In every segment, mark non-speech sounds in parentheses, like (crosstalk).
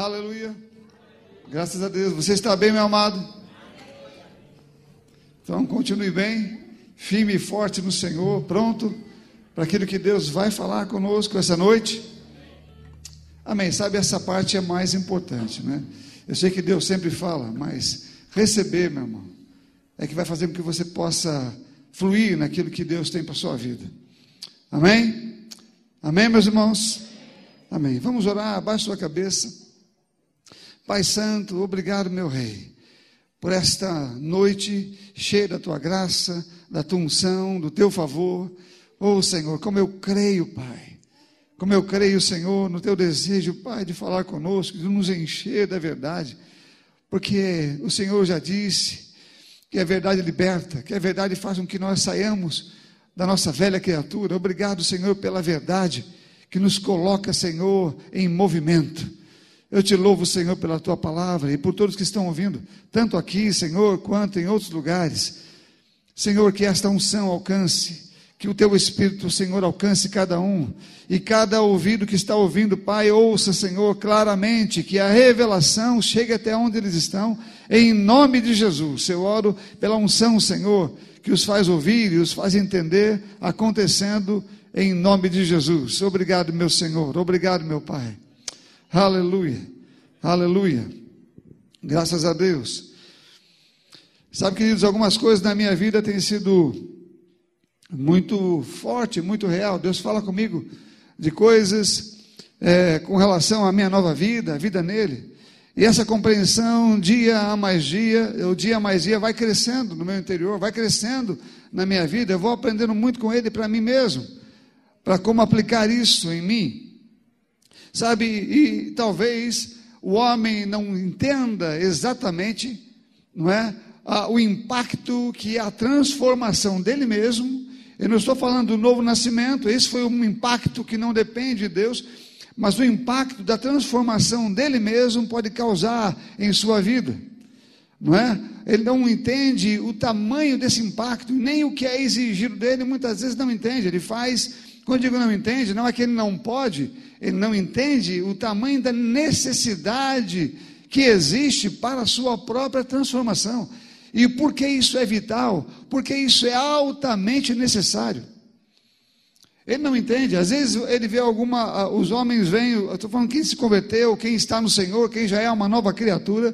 Aleluia. Graças a Deus. Você está bem, meu amado? Então, continue bem, firme e forte no Senhor, pronto para aquilo que Deus vai falar conosco essa noite. Amém. Sabe, essa parte é mais importante, né? Eu sei que Deus sempre fala, mas receber, meu irmão, é que vai fazer com que você possa fluir naquilo que Deus tem para a sua vida. Amém? Amém, meus irmãos? Amém. Vamos orar, abaixe sua cabeça. Pai Santo, obrigado, meu Rei, por esta noite cheia da tua graça, da tua unção, do teu favor. Oh, Senhor, como eu creio, Pai. Como eu creio, Senhor, no teu desejo, Pai, de falar conosco, de nos encher da verdade. Porque o Senhor já disse que a verdade liberta, que a verdade faz com que nós saiamos da nossa velha criatura. Obrigado, Senhor, pela verdade que nos coloca, Senhor, em movimento. Eu te louvo, Senhor, pela tua palavra e por todos que estão ouvindo, tanto aqui, Senhor, quanto em outros lugares. Senhor, que esta unção alcance, que o teu Espírito, Senhor, alcance cada um e cada ouvido que está ouvindo, Pai, ouça, Senhor, claramente, que a revelação chegue até onde eles estão, em nome de Jesus. Eu oro pela unção, Senhor, que os faz ouvir e os faz entender, acontecendo em nome de Jesus. Obrigado, meu Senhor, obrigado, meu Pai. Aleluia, aleluia. Graças a Deus. Sabe, queridos, algumas coisas na minha vida têm sido muito forte, muito real. Deus fala comigo de coisas é, com relação à minha nova vida, a vida nele. E essa compreensão, dia a mais dia, o dia a mais dia, vai crescendo no meu interior, vai crescendo na minha vida. Eu vou aprendendo muito com ele para mim mesmo, para como aplicar isso em mim. Sabe, e talvez o homem não entenda exatamente, não é, o impacto que a transformação dele mesmo, eu não estou falando do novo nascimento, esse foi um impacto que não depende de Deus, mas o impacto da transformação dele mesmo pode causar em sua vida. Não é? Ele não entende o tamanho desse impacto, nem o que é exigido dele, muitas vezes não entende. Ele faz, quando digo não entende, não é que ele não pode, ele não entende o tamanho da necessidade que existe para a sua própria transformação. E por que isso é vital? Porque isso é altamente necessário. Ele não entende, às vezes ele vê alguma, os homens vêm, eu estou falando quem se converteu, quem está no Senhor, quem já é uma nova criatura,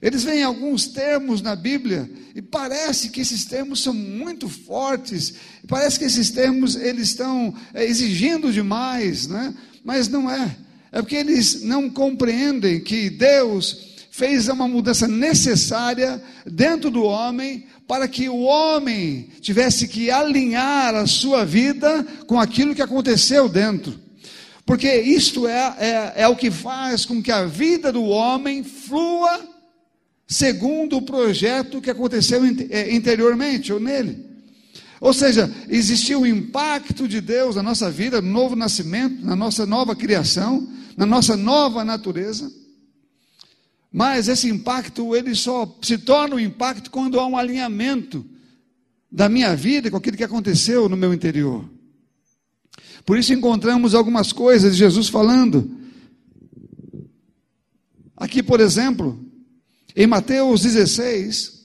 eles veem alguns termos na Bíblia e parece que esses termos são muito fortes, parece que esses termos eles estão é, exigindo demais, né? mas não é. É porque eles não compreendem que Deus fez uma mudança necessária dentro do homem para que o homem tivesse que alinhar a sua vida com aquilo que aconteceu dentro. Porque isto é, é, é o que faz com que a vida do homem flua segundo o projeto que aconteceu é, interiormente ou nele. Ou seja, existiu o impacto de Deus na nossa vida, no novo nascimento, na nossa nova criação, na nossa nova natureza. Mas esse impacto, ele só se torna um impacto quando há um alinhamento da minha vida com aquilo que aconteceu no meu interior. Por isso encontramos algumas coisas de Jesus falando. Aqui, por exemplo, em Mateus 16,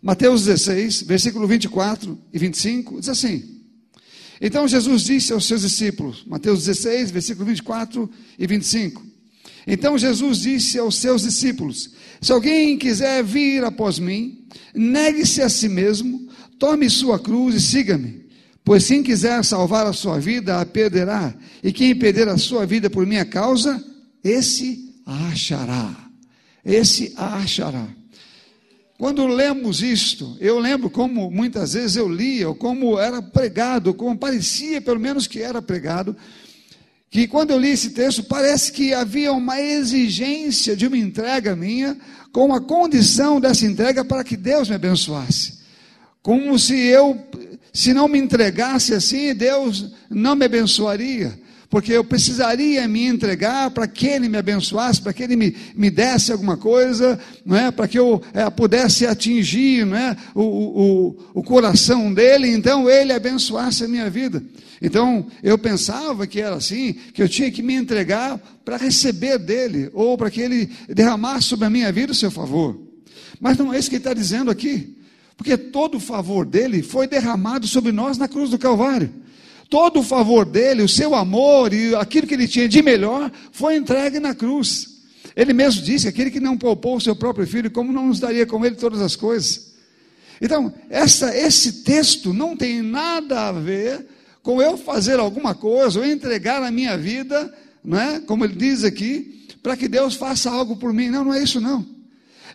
Mateus 16, versículo 24 e 25, diz assim: Então Jesus disse aos seus discípulos, Mateus 16, versículo 24 e 25. Então Jesus disse aos seus discípulos: Se alguém quiser vir após mim, negue-se a si mesmo, tome sua cruz e siga-me. Pois quem quiser salvar a sua vida, a perderá, e quem perder a sua vida por minha causa, esse a achará. Esse a achará. Quando lemos isto, eu lembro como muitas vezes eu lia, ou como era pregado, como parecia pelo menos que era pregado, que quando eu li esse texto, parece que havia uma exigência de uma entrega minha, com a condição dessa entrega para que Deus me abençoasse. Como se eu, se não me entregasse assim, Deus não me abençoaria. Porque eu precisaria me entregar para que ele me abençoasse, para que ele me, me desse alguma coisa, não é? para que eu é, pudesse atingir não é? o, o, o coração dele, então ele abençoasse a minha vida. Então eu pensava que era assim, que eu tinha que me entregar para receber dele, ou para que ele derramasse sobre a minha vida o seu favor. Mas não é isso que ele está dizendo aqui, porque todo o favor dele foi derramado sobre nós na cruz do Calvário. Todo o favor dele, o seu amor e aquilo que ele tinha de melhor foi entregue na cruz. Ele mesmo disse: aquele que não poupou o seu próprio filho, como não nos daria com ele todas as coisas? Então, essa, esse texto não tem nada a ver com eu fazer alguma coisa, ou entregar a minha vida, não é? como ele diz aqui, para que Deus faça algo por mim. Não, não é isso não.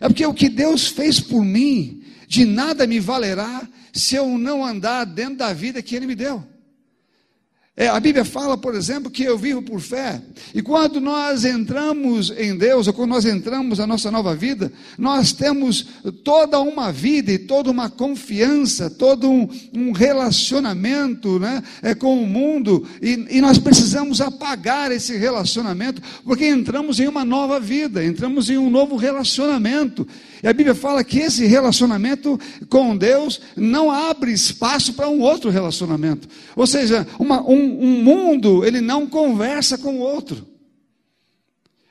É porque o que Deus fez por mim, de nada me valerá se eu não andar dentro da vida que Ele me deu. É, a Bíblia fala, por exemplo, que eu vivo por fé. E quando nós entramos em Deus, ou quando nós entramos na nossa nova vida, nós temos toda uma vida e toda uma confiança, todo um, um relacionamento né, é, com o mundo, e, e nós precisamos apagar esse relacionamento, porque entramos em uma nova vida, entramos em um novo relacionamento. E a Bíblia fala que esse relacionamento com Deus não abre espaço para um outro relacionamento. Ou seja, uma, um, um mundo, ele não conversa com o outro.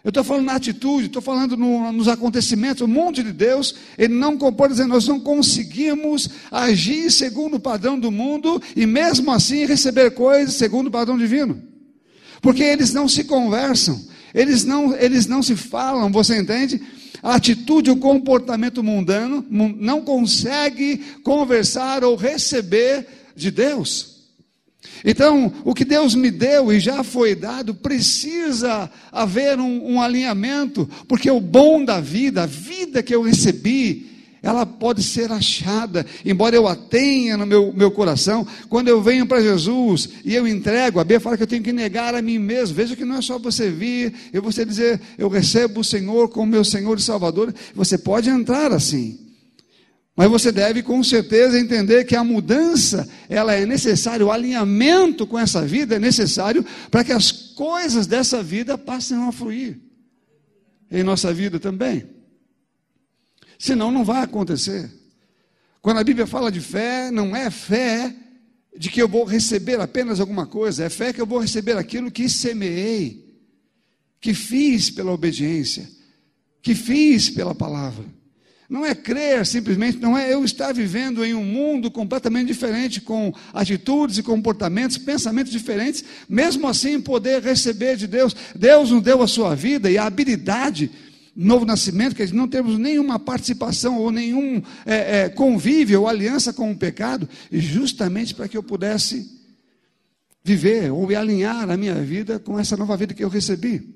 Eu estou falando na atitude, estou falando no, nos acontecimentos. O mundo de Deus, ele não compõe, dizendo, nós não conseguimos agir segundo o padrão do mundo e mesmo assim receber coisas segundo o padrão divino. Porque eles não se conversam, eles não, eles não se falam, você entende? A atitude, o comportamento mundano não consegue conversar ou receber de Deus. Então, o que Deus me deu e já foi dado, precisa haver um, um alinhamento, porque o bom da vida, a vida que eu recebi, ela pode ser achada, embora eu a tenha no meu, meu coração, quando eu venho para Jesus e eu entrego, a Bíblia fala que eu tenho que negar a mim mesmo, veja que não é só você vir e você dizer, eu recebo o Senhor como meu Senhor e Salvador, você pode entrar assim, mas você deve com certeza entender que a mudança, ela é necessária, o alinhamento com essa vida é necessário para que as coisas dessa vida passem a fluir em nossa vida também. Senão não vai acontecer. Quando a Bíblia fala de fé, não é fé de que eu vou receber apenas alguma coisa, é fé que eu vou receber aquilo que semeei, que fiz pela obediência, que fiz pela palavra. Não é crer simplesmente, não é eu estar vivendo em um mundo completamente diferente, com atitudes e comportamentos, pensamentos diferentes, mesmo assim poder receber de Deus. Deus nos deu a sua vida e a habilidade novo nascimento, que não temos nenhuma participação ou nenhum é, é, convívio ou aliança com o pecado, justamente para que eu pudesse viver ou alinhar a minha vida com essa nova vida que eu recebi.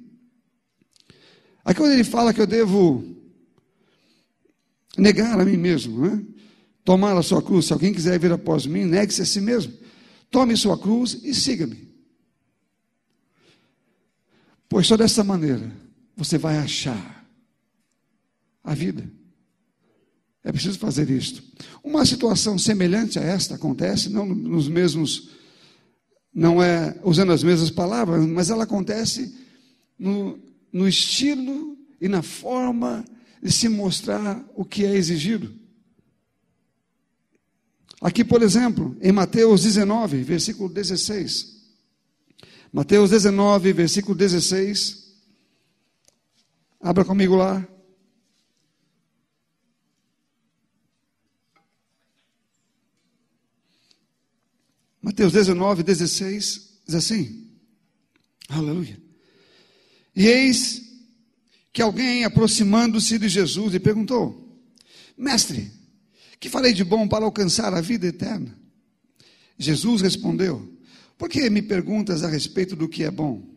Aqui quando ele fala que eu devo negar a mim mesmo, né? tomar a sua cruz, se alguém quiser vir após mim, negue-se a si mesmo, tome sua cruz e siga-me. Pois só dessa maneira você vai achar a vida. É preciso fazer isto. Uma situação semelhante a esta acontece, não nos mesmos, não é usando as mesmas palavras, mas ela acontece no, no estilo e na forma de se mostrar o que é exigido. Aqui, por exemplo, em Mateus 19, versículo 16. Mateus 19, versículo 16. Abra comigo lá. Mateus 19, 16, diz assim: Aleluia. E eis que alguém, aproximando-se de Jesus, lhe perguntou: Mestre, que farei de bom para alcançar a vida eterna? Jesus respondeu: Por que me perguntas a respeito do que é bom?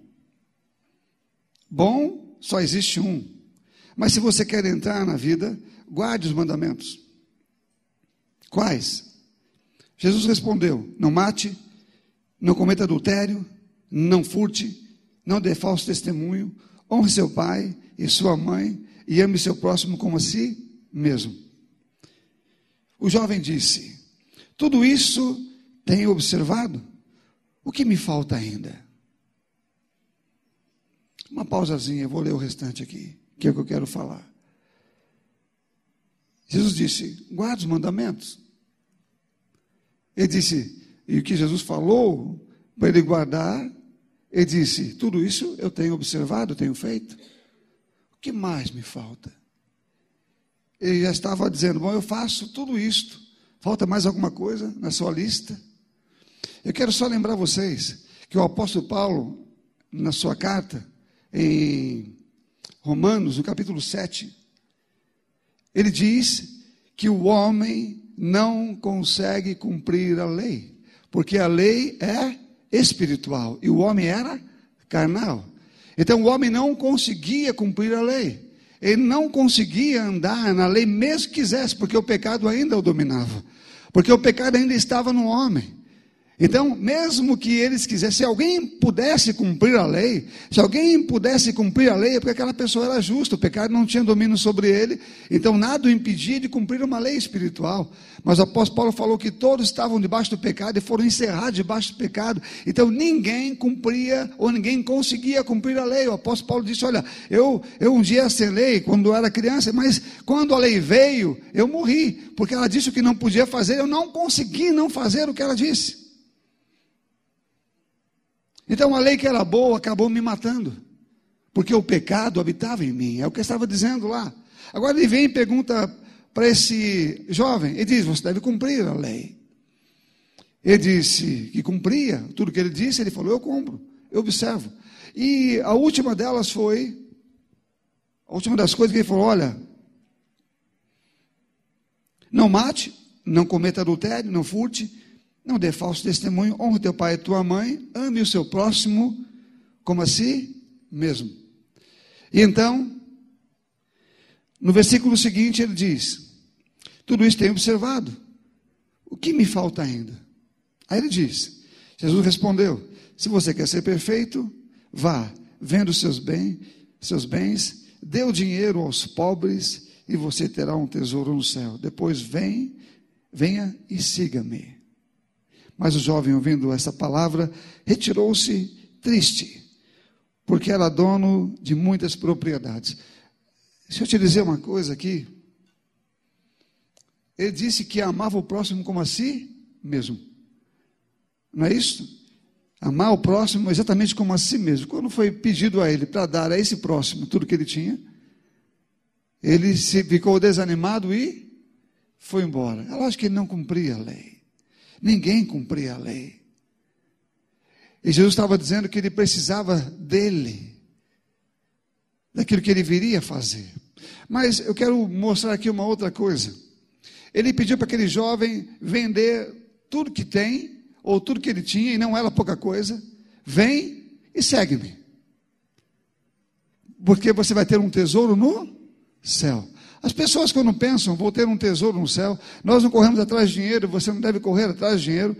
Bom só existe um. Mas se você quer entrar na vida, guarde os mandamentos. Quais? Jesus respondeu: Não mate, não cometa adultério, não furte, não dê falso testemunho, honre seu pai e sua mãe e ame seu próximo como a si mesmo. O jovem disse: Tudo isso tenho observado. O que me falta ainda? Uma pausazinha, eu vou ler o restante aqui, que é o que eu quero falar. Jesus disse: guarda os mandamentos. Ele disse, e o que Jesus falou para ele guardar, ele disse: tudo isso eu tenho observado, tenho feito. O que mais me falta? Ele já estava dizendo: bom, eu faço tudo isto. Falta mais alguma coisa na sua lista? Eu quero só lembrar vocês que o apóstolo Paulo, na sua carta, em Romanos, no capítulo 7, ele diz que o homem não consegue cumprir a lei, porque a lei é espiritual e o homem era carnal. Então o homem não conseguia cumprir a lei. Ele não conseguia andar na lei mesmo que quisesse, porque o pecado ainda o dominava. Porque o pecado ainda estava no homem. Então, mesmo que eles quisessem, se alguém pudesse cumprir a lei, se alguém pudesse cumprir a lei, é porque aquela pessoa era justa, o pecado não tinha domínio sobre ele, então nada o impedia de cumprir uma lei espiritual. Mas o apóstolo Paulo falou que todos estavam debaixo do pecado e foram encerrados debaixo do pecado, então ninguém cumpria ou ninguém conseguia cumprir a lei. O apóstolo Paulo disse: Olha, eu, eu um dia lei quando eu era criança, mas quando a lei veio, eu morri, porque ela disse o que não podia fazer, eu não consegui não fazer o que ela disse. Então a lei que era boa acabou me matando, porque o pecado habitava em mim, é o que eu estava dizendo lá. Agora ele vem e pergunta para esse jovem, ele diz: Você deve cumprir a lei. Ele disse que cumpria tudo que ele disse, ele falou: Eu cumpro, eu observo. E a última delas foi, a última das coisas que ele falou: Olha, não mate, não cometa adultério, não furte, não dê falso testemunho, honre teu pai e tua mãe, ame o seu próximo como a si mesmo. E então, no versículo seguinte, ele diz: Tudo isso tenho observado. O que me falta ainda? Aí ele diz: Jesus respondeu: Se você quer ser perfeito, vá, venda os seus bens, seus bens, dê o dinheiro aos pobres e você terá um tesouro no céu. Depois vem, venha e siga-me. Mas o jovem, ouvindo essa palavra, retirou-se triste, porque era dono de muitas propriedades. Deixa eu te dizer uma coisa aqui. Ele disse que amava o próximo como a si mesmo. Não é isso? Amar o próximo exatamente como a si mesmo. Quando foi pedido a ele para dar a esse próximo tudo que ele tinha, ele se ficou desanimado e foi embora. Eu acho que ele não cumpria a lei. Ninguém cumpria a lei. E Jesus estava dizendo que ele precisava dele, daquilo que ele viria fazer. Mas eu quero mostrar aqui uma outra coisa. Ele pediu para aquele jovem vender tudo que tem, ou tudo que ele tinha, e não era pouca coisa. Vem e segue-me. Porque você vai ter um tesouro no céu. As pessoas, quando pensam, vou ter um tesouro no céu, nós não corremos atrás de dinheiro, você não deve correr atrás de dinheiro,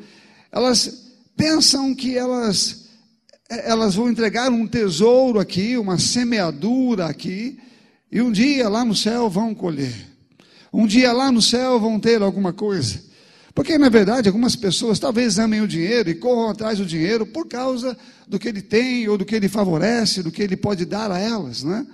elas pensam que elas, elas vão entregar um tesouro aqui, uma semeadura aqui, e um dia lá no céu vão colher. Um dia lá no céu vão ter alguma coisa. Porque, na verdade, algumas pessoas talvez amem o dinheiro e corram atrás do dinheiro por causa do que ele tem, ou do que ele favorece, do que ele pode dar a elas, não é?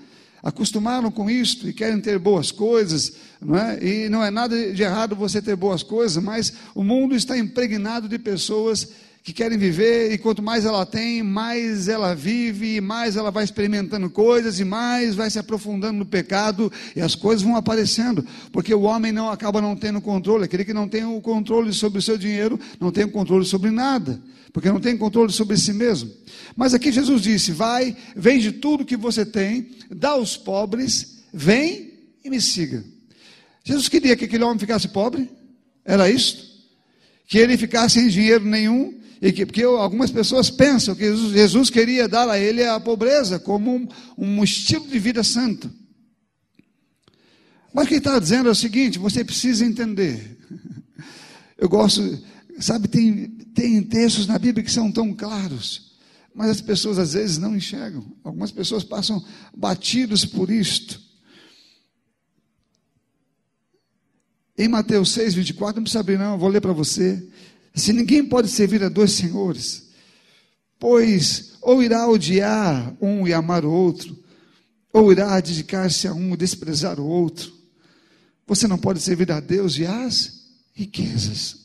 Acostumaram com isto e querem ter boas coisas, não é? e não é nada de errado você ter boas coisas, mas o mundo está impregnado de pessoas que querem viver, e quanto mais ela tem, mais ela vive, e mais ela vai experimentando coisas, e mais vai se aprofundando no pecado, e as coisas vão aparecendo, porque o homem não acaba não tendo controle, aquele que não tem o controle sobre o seu dinheiro, não tem o controle sobre nada, porque não tem controle sobre si mesmo. Mas aqui Jesus disse: vai, vende tudo que você tem, dá aos pobres, vem e me siga. Jesus queria que aquele homem ficasse pobre, era isto? Que ele ficasse sem dinheiro nenhum, e que, porque algumas pessoas pensam que Jesus, Jesus queria dar a ele a pobreza como um, um estilo de vida santo. Mas o que está dizendo é o seguinte: você precisa entender. (laughs) Eu gosto, sabe, tem, tem textos na Bíblia que são tão claros, mas as pessoas às vezes não enxergam. Algumas pessoas passam batidos por isto. Em Mateus 6, 24, não precisa abrir, não, eu vou ler para você. Se ninguém pode servir a dois senhores, pois ou irá odiar um e amar o outro, ou irá dedicar-se a um e desprezar o outro. Você não pode servir a Deus e às riquezas.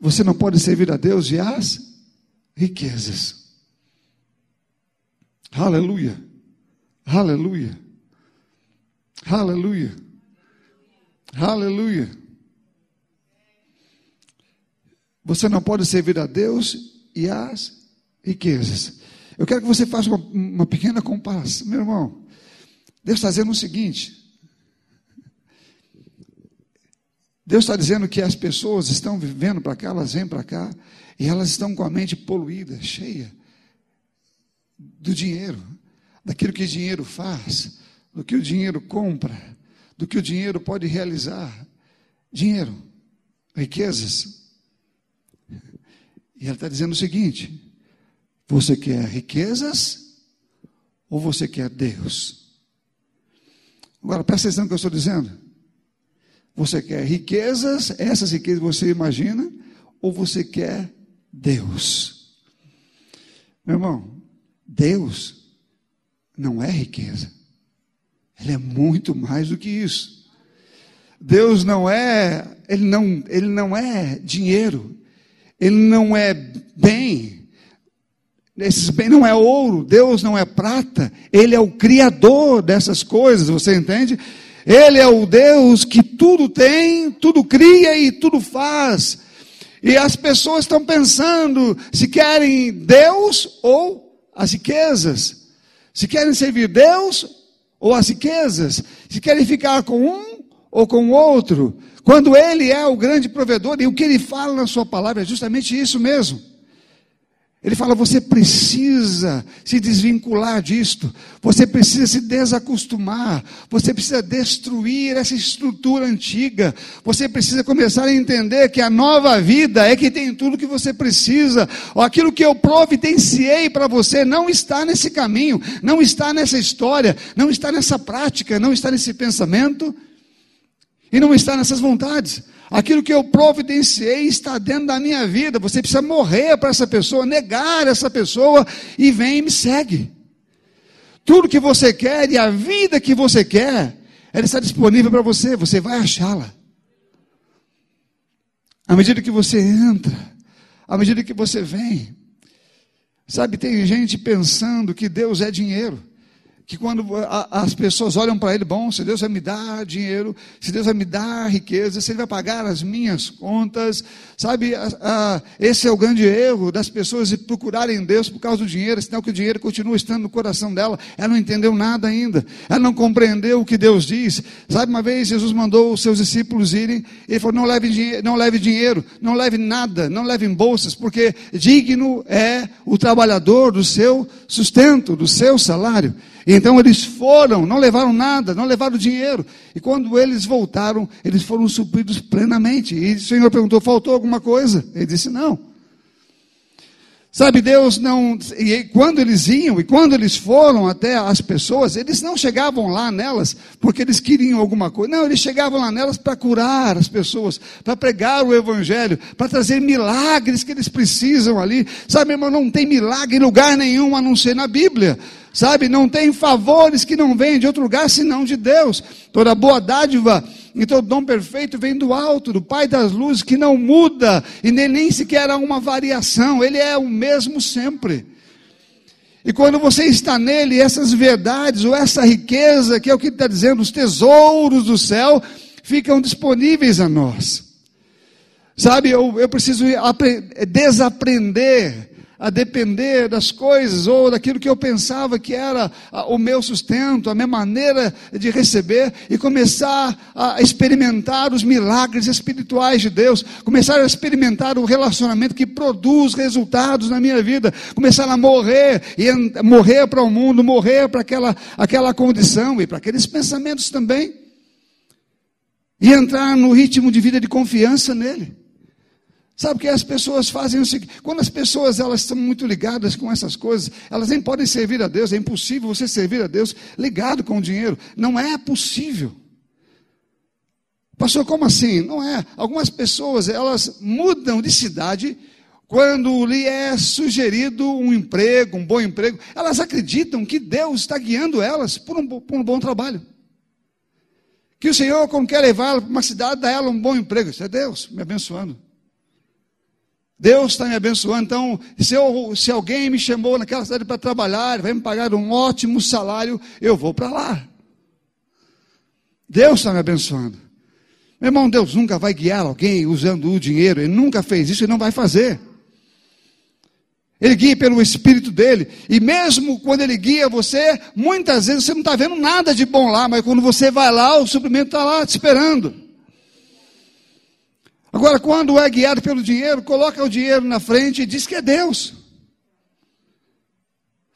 Você não pode servir a Deus e às riquezas. Aleluia. Aleluia. Aleluia. Aleluia. Você não pode servir a Deus e às riquezas. Eu quero que você faça uma, uma pequena comparação. Meu irmão, Deus está dizendo o seguinte: Deus está dizendo que as pessoas estão vivendo para cá, elas vêm para cá, e elas estão com a mente poluída, cheia do dinheiro, daquilo que o dinheiro faz, do que o dinheiro compra, do que o dinheiro pode realizar. Dinheiro, riquezas. E ela está dizendo o seguinte: você quer riquezas ou você quer Deus? Agora, presta atenção no que eu estou dizendo. Você quer riquezas, essas riquezas você imagina, ou você quer Deus? Meu irmão, Deus não é riqueza. Ele é muito mais do que isso. Deus não é, ele não, ele não é dinheiro. Ele não é bem. Esses bens não é ouro, Deus não é prata, Ele é o Criador dessas coisas, você entende? Ele é o Deus que tudo tem, tudo cria e tudo faz. E as pessoas estão pensando se querem Deus ou as riquezas, se querem servir Deus ou as riquezas, se querem ficar com um ou com o outro, quando Ele é o grande provedor, e o que Ele fala na Sua palavra é justamente isso mesmo. Ele fala: você precisa se desvincular disto, você precisa se desacostumar, você precisa destruir essa estrutura antiga, você precisa começar a entender que a nova vida é que tem tudo que você precisa, aquilo que eu providenciei para você não está nesse caminho, não está nessa história, não está nessa prática, não está nesse pensamento e não está nessas vontades. Aquilo que eu providenciei está dentro da minha vida. Você precisa morrer para essa pessoa, negar essa pessoa e vem e me segue. Tudo que você quer e a vida que você quer, ela está disponível para você, você vai achá-la. À medida que você entra, à medida que você vem. Sabe, tem gente pensando que Deus é dinheiro que quando as pessoas olham para ele, bom, se Deus vai me dar dinheiro, se Deus vai me dar riqueza, se Ele vai pagar as minhas contas, sabe, esse é o grande erro das pessoas de procurarem Deus por causa do dinheiro, senão que o dinheiro continua estando no coração dela, ela não entendeu nada ainda, ela não compreendeu o que Deus diz, sabe, uma vez Jesus mandou os seus discípulos irem, ele falou, não leve, dinheiro, não leve dinheiro, não leve nada, não leve bolsas, porque digno é o trabalhador do seu sustento, do seu salário, então eles foram, não levaram nada, não levaram dinheiro. E quando eles voltaram, eles foram supridos plenamente. E o Senhor perguntou: faltou alguma coisa? Ele disse: não. Sabe, Deus não. E quando eles iam, e quando eles foram até as pessoas, eles não chegavam lá nelas porque eles queriam alguma coisa. Não, eles chegavam lá nelas para curar as pessoas, para pregar o Evangelho, para trazer milagres que eles precisam ali. Sabe, irmão, não tem milagre em lugar nenhum a não ser na Bíblia. Sabe, não tem favores que não vêm de outro lugar senão de Deus. Toda boa dádiva e todo dom perfeito vem do alto, do Pai das luzes, que não muda e nem, nem sequer há uma variação, Ele é o mesmo sempre. E quando você está nele, essas verdades, ou essa riqueza, que é o que está dizendo, os tesouros do céu, ficam disponíveis a nós. Sabe, eu, eu preciso desaprender a depender das coisas ou daquilo que eu pensava que era o meu sustento, a minha maneira de receber e começar a experimentar os milagres espirituais de Deus, começar a experimentar o relacionamento que produz resultados na minha vida, começar a morrer e morrer para o mundo, morrer para aquela, aquela condição e para aqueles pensamentos também. E entrar no ritmo de vida de confiança nele. Sabe que as pessoas fazem o seguinte: quando as pessoas elas estão muito ligadas com essas coisas, elas nem podem servir a Deus. É impossível você servir a Deus ligado com o dinheiro. Não é possível. Pastor, como assim? Não é. Algumas pessoas elas mudam de cidade quando lhe é sugerido um emprego, um bom emprego, elas acreditam que Deus está guiando elas por um, por um bom trabalho. Que o Senhor, quando quer levá-la para uma cidade, dá ela um bom emprego. Isso é Deus me abençoando. Deus está me abençoando. Então, se, eu, se alguém me chamou naquela cidade para trabalhar, vai me pagar um ótimo salário, eu vou para lá. Deus está me abençoando. Meu irmão, Deus nunca vai guiar alguém usando o dinheiro. Ele nunca fez isso e não vai fazer. Ele guia pelo Espírito dele. E mesmo quando ele guia você, muitas vezes você não está vendo nada de bom lá, mas quando você vai lá, o suprimento está lá te esperando. Agora, quando é guiado pelo dinheiro, coloca o dinheiro na frente e diz que é Deus.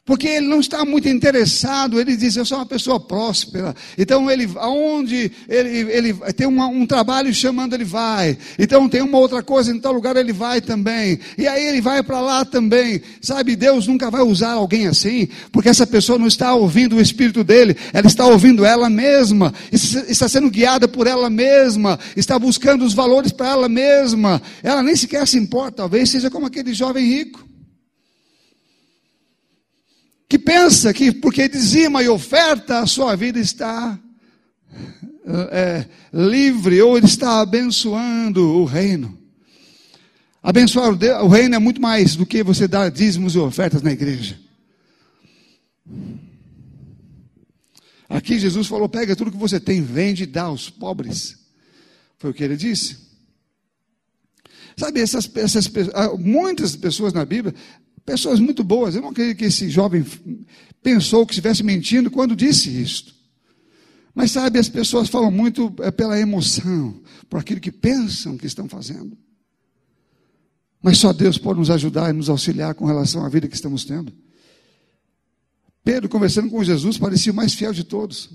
Porque ele não está muito interessado, ele diz, eu sou uma pessoa próspera. Então, ele, aonde ele, ele tem uma, um trabalho chamando, ele vai. Então, tem uma outra coisa, em tal lugar ele vai também. E aí ele vai para lá também. Sabe, Deus nunca vai usar alguém assim, porque essa pessoa não está ouvindo o Espírito dele, ela está ouvindo ela mesma, está sendo guiada por ela mesma, está buscando os valores para ela mesma. Ela nem sequer se importa, talvez seja como aquele jovem rico que pensa que porque dizima e oferta, a sua vida está é, livre, ou ele está abençoando o reino. Abençoar o reino é muito mais do que você dar dízimos e ofertas na igreja. Aqui Jesus falou: pega tudo que você tem, vende e dá aos pobres. Foi o que ele disse. Sabe, essas, essas muitas pessoas na Bíblia Pessoas muito boas. Eu não creio que esse jovem pensou que estivesse mentindo quando disse isto. Mas sabe, as pessoas falam muito é, pela emoção, por aquilo que pensam que estão fazendo. Mas só Deus pode nos ajudar e nos auxiliar com relação à vida que estamos tendo. Pedro, conversando com Jesus, parecia o mais fiel de todos.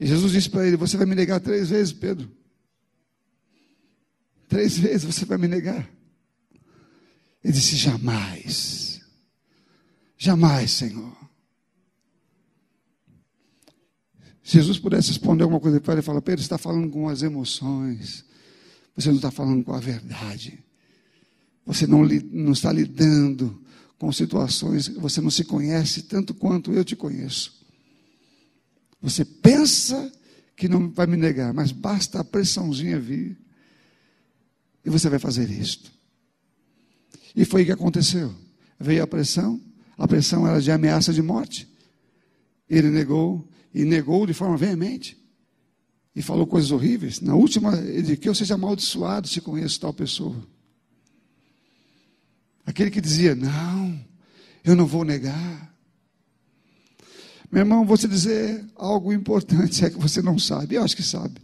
E Jesus disse para ele: Você vai me negar três vezes, Pedro. Três vezes você vai me negar. Ele disse: Jamais. Jamais, Senhor. Se Jesus pudesse responder alguma coisa para ele, fala: Pedro, está falando com as emoções, você não está falando com a verdade, você não, não está lidando com situações, você não se conhece tanto quanto eu te conheço. Você pensa que não vai me negar, mas basta a pressãozinha vir e você vai fazer isto. E foi o que aconteceu. Veio a pressão, a pressão era de ameaça de morte. Ele negou, e negou de forma veemente. E falou coisas horríveis. Na última, ele disse que eu seja amaldiçoado se conheço tal pessoa. Aquele que dizia, não, eu não vou negar. Meu irmão, vou te dizer algo importante, é que você não sabe. Eu acho que sabe.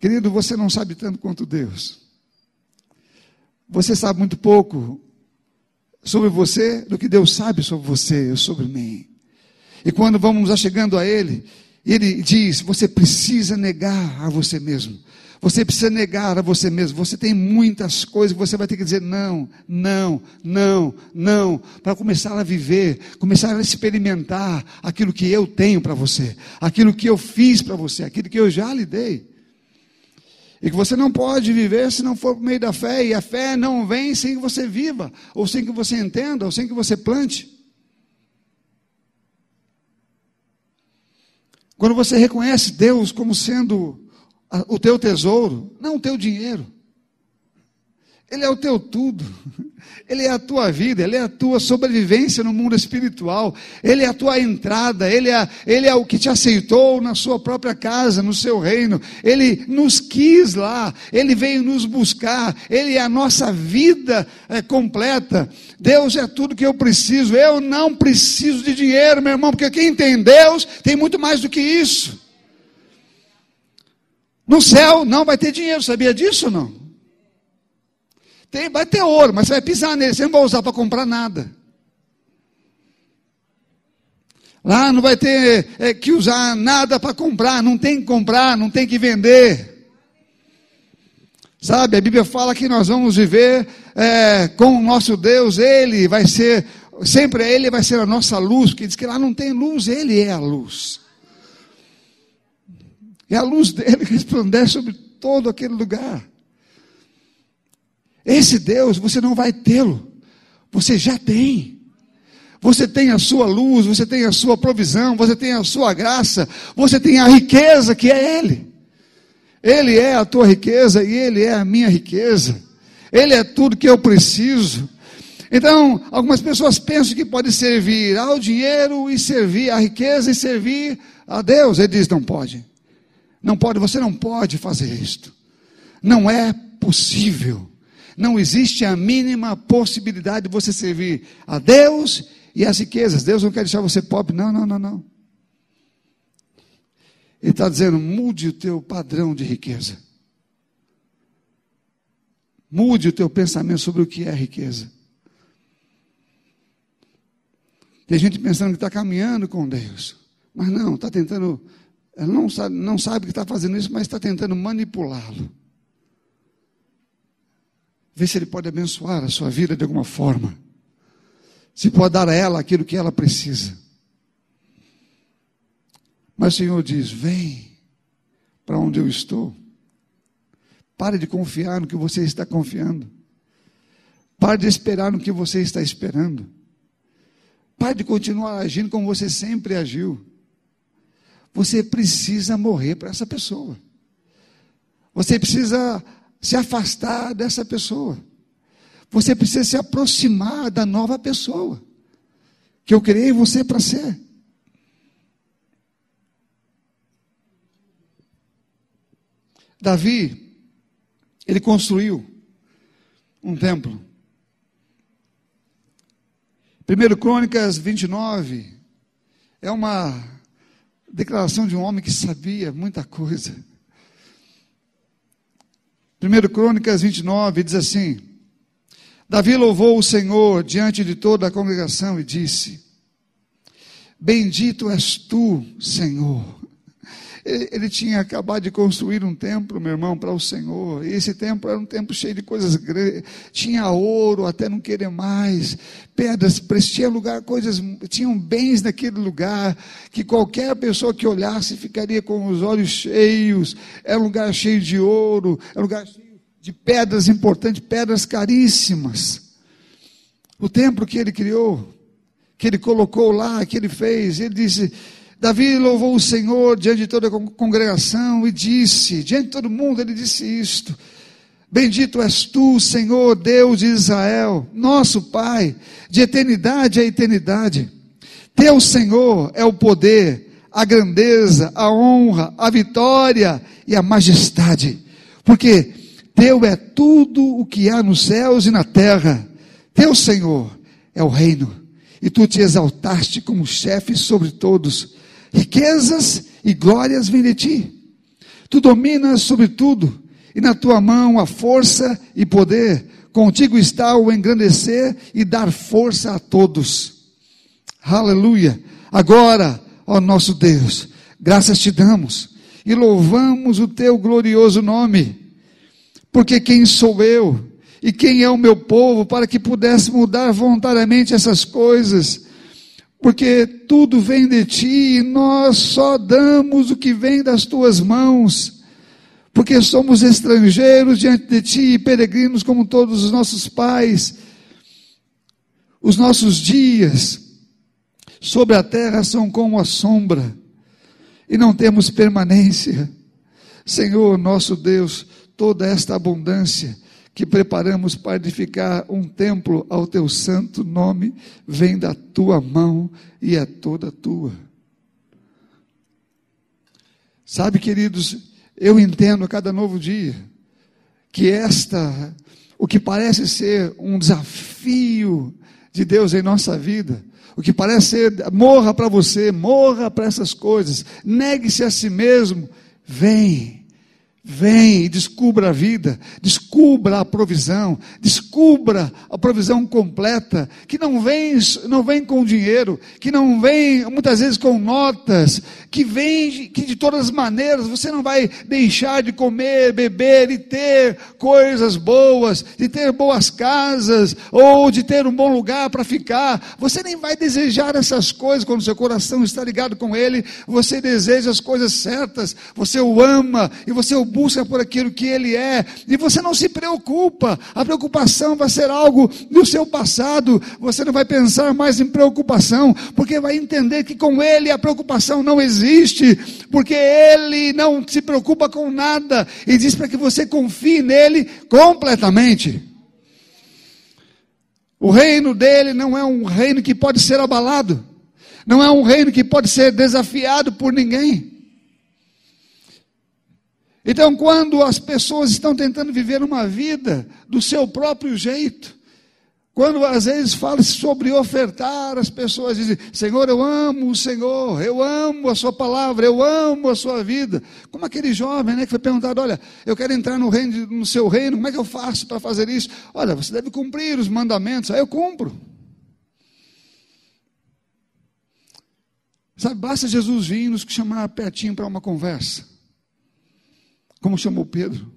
Querido, você não sabe tanto quanto Deus. Você sabe muito pouco sobre você do que Deus sabe sobre você e sobre mim. E quando vamos chegando a Ele, Ele diz: você precisa negar a você mesmo. Você precisa negar a você mesmo. Você tem muitas coisas que você vai ter que dizer não, não, não, não, para começar a viver, começar a experimentar aquilo que eu tenho para você, aquilo que eu fiz para você, aquilo que eu já lhe dei. E que você não pode viver se não for por meio da fé, e a fé não vem sem que você viva, ou sem que você entenda, ou sem que você plante. Quando você reconhece Deus como sendo o teu tesouro, não o teu dinheiro, Ele é o teu tudo. (laughs) Ele é a tua vida, Ele é a tua sobrevivência no mundo espiritual, Ele é a tua entrada, Ele é, Ele é o que te aceitou na sua própria casa, no seu reino, Ele nos quis lá, Ele veio nos buscar, Ele é a nossa vida é, completa. Deus é tudo que eu preciso, eu não preciso de dinheiro, meu irmão, porque quem tem Deus tem muito mais do que isso. No céu não vai ter dinheiro, sabia disso ou não? Tem, vai ter ouro, mas você vai pisar nele, você não vai usar para comprar nada. Lá não vai ter é, que usar nada para comprar, não tem que comprar, não tem que vender. Sabe, a Bíblia fala que nós vamos viver é, com o nosso Deus, Ele vai ser, sempre Ele vai ser a nossa luz, porque diz que lá não tem luz, Ele é a luz. E a luz dele (laughs) resplandece sobre todo aquele lugar. Esse Deus você não vai tê-lo, você já tem. Você tem a sua luz, você tem a sua provisão, você tem a sua graça, você tem a riqueza que é Ele. Ele é a tua riqueza e Ele é a minha riqueza. Ele é tudo que eu preciso. Então, algumas pessoas pensam que pode servir ao dinheiro e servir à riqueza e servir a Deus. Ele diz: não pode. Não pode, você não pode fazer isto. Não é possível. Não existe a mínima possibilidade de você servir a Deus e as riquezas. Deus não quer deixar você pobre. Não, não, não, não. Ele está dizendo: mude o teu padrão de riqueza. Mude o teu pensamento sobre o que é riqueza. Tem gente pensando que está caminhando com Deus, mas não, está tentando, não sabe, não sabe que está fazendo isso, mas está tentando manipulá-lo. Ver se ele pode abençoar a sua vida de alguma forma. Se pode dar a ela aquilo que ela precisa. Mas o Senhor diz: Vem para onde eu estou. Pare de confiar no que você está confiando. Pare de esperar no que você está esperando. Pare de continuar agindo como você sempre agiu. Você precisa morrer para essa pessoa. Você precisa se afastar dessa pessoa. Você precisa se aproximar da nova pessoa que eu criei você para ser. Davi, ele construiu um templo. 1 Crônicas 29 é uma declaração de um homem que sabia muita coisa. 1 Crônicas 29 diz assim: Davi louvou o Senhor diante de toda a congregação e disse: Bendito és tu, Senhor, ele, tinha acabado de construir um templo, meu irmão, para o Senhor. E esse templo era um templo cheio de coisas grandes. Tinha ouro até não querer mais, pedras, tinha lugar, coisas, tinham bens naquele lugar que qualquer pessoa que olhasse ficaria com os olhos cheios. Era um lugar cheio de ouro, era um lugar cheio de pedras importantes, pedras caríssimas. O templo que ele criou, que ele colocou lá, que ele fez, ele disse Davi louvou o Senhor diante de toda a congregação e disse, diante de todo mundo, ele disse isto: Bendito és tu, Senhor, Deus de Israel, nosso Pai, de eternidade a eternidade. Teu Senhor é o poder, a grandeza, a honra, a vitória e a majestade, porque teu é tudo o que há nos céus e na terra. Teu Senhor é o reino, e tu te exaltaste como chefe sobre todos riquezas e glórias vêm de ti. Tu dominas sobre tudo, e na tua mão a força e poder. Contigo está o engrandecer e dar força a todos. Aleluia. Agora, ó nosso Deus, graças te damos e louvamos o teu glorioso nome. Porque quem sou eu e quem é o meu povo para que pudesse mudar voluntariamente essas coisas? Porque tudo vem de ti e nós só damos o que vem das tuas mãos, porque somos estrangeiros diante de ti e peregrinos como todos os nossos pais. Os nossos dias sobre a terra são como a sombra e não temos permanência. Senhor, nosso Deus, toda esta abundância que preparamos para edificar um templo ao teu santo nome, vem da tua mão e é toda tua. Sabe, queridos, eu entendo a cada novo dia que esta, o que parece ser um desafio de Deus em nossa vida, o que parece ser morra para você, morra para essas coisas, negue-se a si mesmo, vem Vem e descubra a vida, descubra a provisão, descubra a provisão completa, que não vem, não vem com dinheiro, que não vem muitas vezes com notas, que vem que de todas as maneiras você não vai deixar de comer, beber e ter coisas boas, de ter boas casas, ou de ter um bom lugar para ficar. Você nem vai desejar essas coisas quando seu coração está ligado com Ele, você deseja as coisas certas, você o ama e você o busca por aquilo que Ele é, e você não se preocupa, a preocupação vai ser algo do seu passado, você não vai pensar mais em preocupação, porque vai entender que com Ele a preocupação não existe, porque Ele não se preocupa com nada, e diz para que você confie nele completamente. O reino dele não é um reino que pode ser abalado, não é um reino que pode ser desafiado por ninguém. Então, quando as pessoas estão tentando viver uma vida do seu próprio jeito, quando às vezes fala sobre ofertar, as pessoas dizem: Senhor, eu amo o Senhor, eu amo a Sua palavra, eu amo a Sua vida. Como aquele jovem né, que foi perguntado: Olha, eu quero entrar no, reino, no seu reino, como é que eu faço para fazer isso? Olha, você deve cumprir os mandamentos. Aí eu cumpro. Sabe, basta Jesus vir nos chamar pertinho para uma conversa. Como chamou Pedro?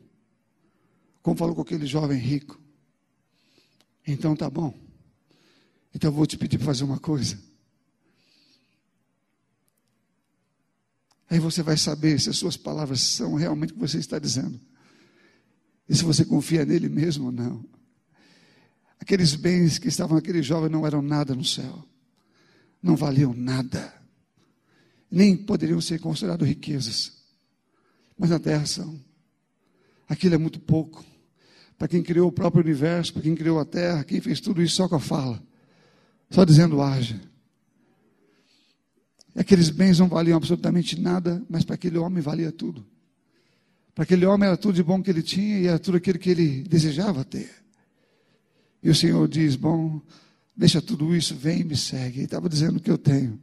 Como falou com aquele jovem rico? Então tá bom. Então eu vou te pedir para fazer uma coisa. Aí você vai saber se as suas palavras são realmente o que você está dizendo. E se você confia nele mesmo ou não. Aqueles bens que estavam naquele jovem não eram nada no céu. Não valiam nada. Nem poderiam ser considerados riquezas mas na terra são. Aquilo é muito pouco. Para quem criou o próprio universo, para quem criou a terra, quem fez tudo isso só com a fala, só dizendo haja. Aqueles bens não valiam absolutamente nada, mas para aquele homem valia tudo. Para aquele homem era tudo de bom que ele tinha e era tudo aquilo que ele desejava ter. E o Senhor diz: Bom, deixa tudo isso, vem e me segue. Ele estava dizendo que eu tenho: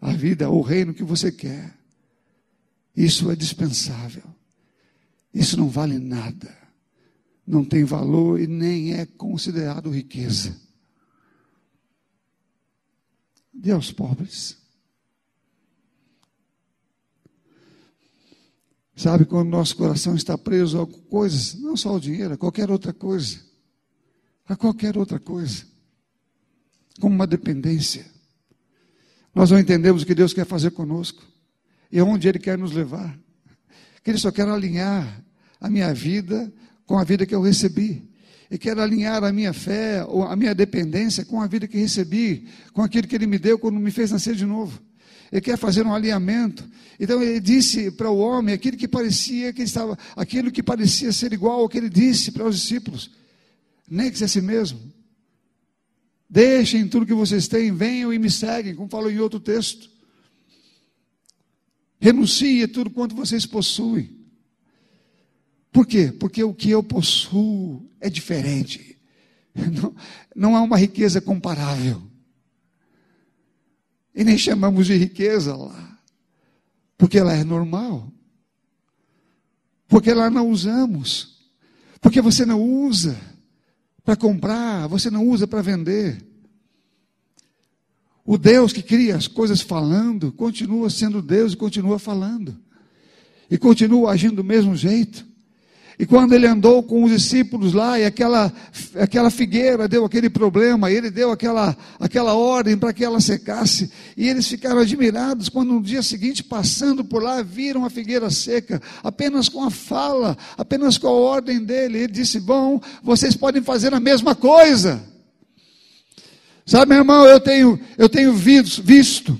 a vida, o reino que você quer. Isso é dispensável. Isso não vale nada. Não tem valor e nem é considerado riqueza. Dê aos pobres. Sabe, quando nosso coração está preso a coisas, não só o dinheiro, a qualquer outra coisa, a qualquer outra coisa, como uma dependência, nós não entendemos o que Deus quer fazer conosco e onde Ele quer nos levar. Que Ele só quer alinhar a minha vida com a vida que eu recebi. E quero alinhar a minha fé, ou a minha dependência com a vida que recebi, com aquilo que Ele me deu quando me fez nascer de novo. Ele quer fazer um alinhamento. Então ele disse para o homem aquilo que parecia que estava, aquilo que parecia ser igual ao que ele disse para os discípulos. Negue-se a si mesmo. Deixem tudo que vocês têm, venham e me seguem, como falou em outro texto. Renuncie tudo quanto vocês possuem. Por quê? Porque o que eu possuo é diferente. Não, não há uma riqueza comparável. E nem chamamos de riqueza lá. Porque ela é normal. Porque lá não usamos. Porque você não usa para comprar, você não usa para vender. O Deus que cria as coisas falando, continua sendo Deus e continua falando. E continua agindo do mesmo jeito. E quando ele andou com os discípulos lá, e aquela, aquela figueira deu aquele problema, ele deu aquela, aquela ordem para que ela secasse, e eles ficaram admirados quando no dia seguinte, passando por lá, viram a figueira seca, apenas com a fala, apenas com a ordem dele. Ele disse: Bom, vocês podem fazer a mesma coisa. Sabe, meu irmão, eu tenho, eu tenho visto,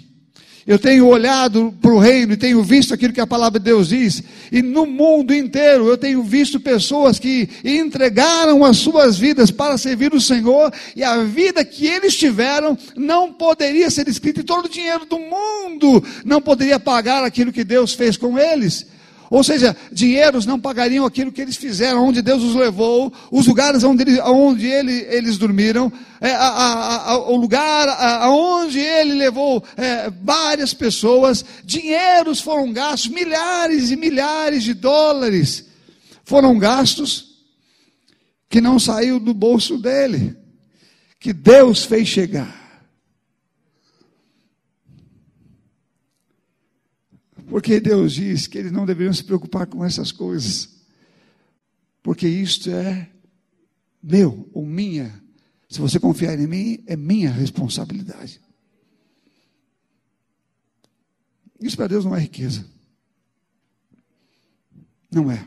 eu tenho olhado para o reino e tenho visto aquilo que a palavra de Deus diz, e no mundo inteiro eu tenho visto pessoas que entregaram as suas vidas para servir o Senhor, e a vida que eles tiveram não poderia ser escrita, e todo o dinheiro do mundo não poderia pagar aquilo que Deus fez com eles. Ou seja, dinheiros não pagariam aquilo que eles fizeram, onde Deus os levou, os lugares onde, ele, onde ele, eles dormiram, é, a, a, a, o lugar aonde ele levou é, várias pessoas. Dinheiros foram gastos, milhares e milhares de dólares foram gastos que não saiu do bolso dele, que Deus fez chegar. Porque Deus diz que eles não deveriam se preocupar com essas coisas. Porque isto é meu ou minha. Se você confiar em mim, é minha responsabilidade. Isso para Deus não é riqueza. Não é.